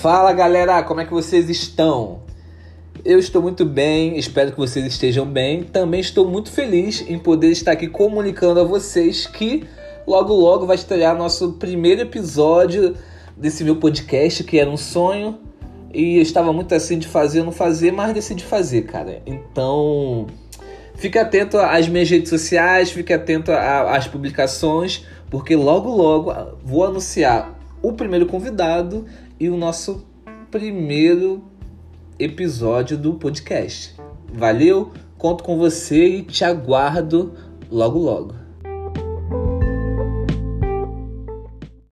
Fala galera, como é que vocês estão? Eu estou muito bem, espero que vocês estejam bem. Também estou muito feliz em poder estar aqui comunicando a vocês que logo logo vai estrear nosso primeiro episódio desse meu podcast que era um sonho e eu estava muito assim de fazer, não fazer, mas decidi fazer, cara. Então, fique atento às minhas redes sociais, fique atento às publicações, porque logo logo vou anunciar o primeiro convidado e o nosso primeiro episódio do podcast. Valeu, conto com você e te aguardo logo logo.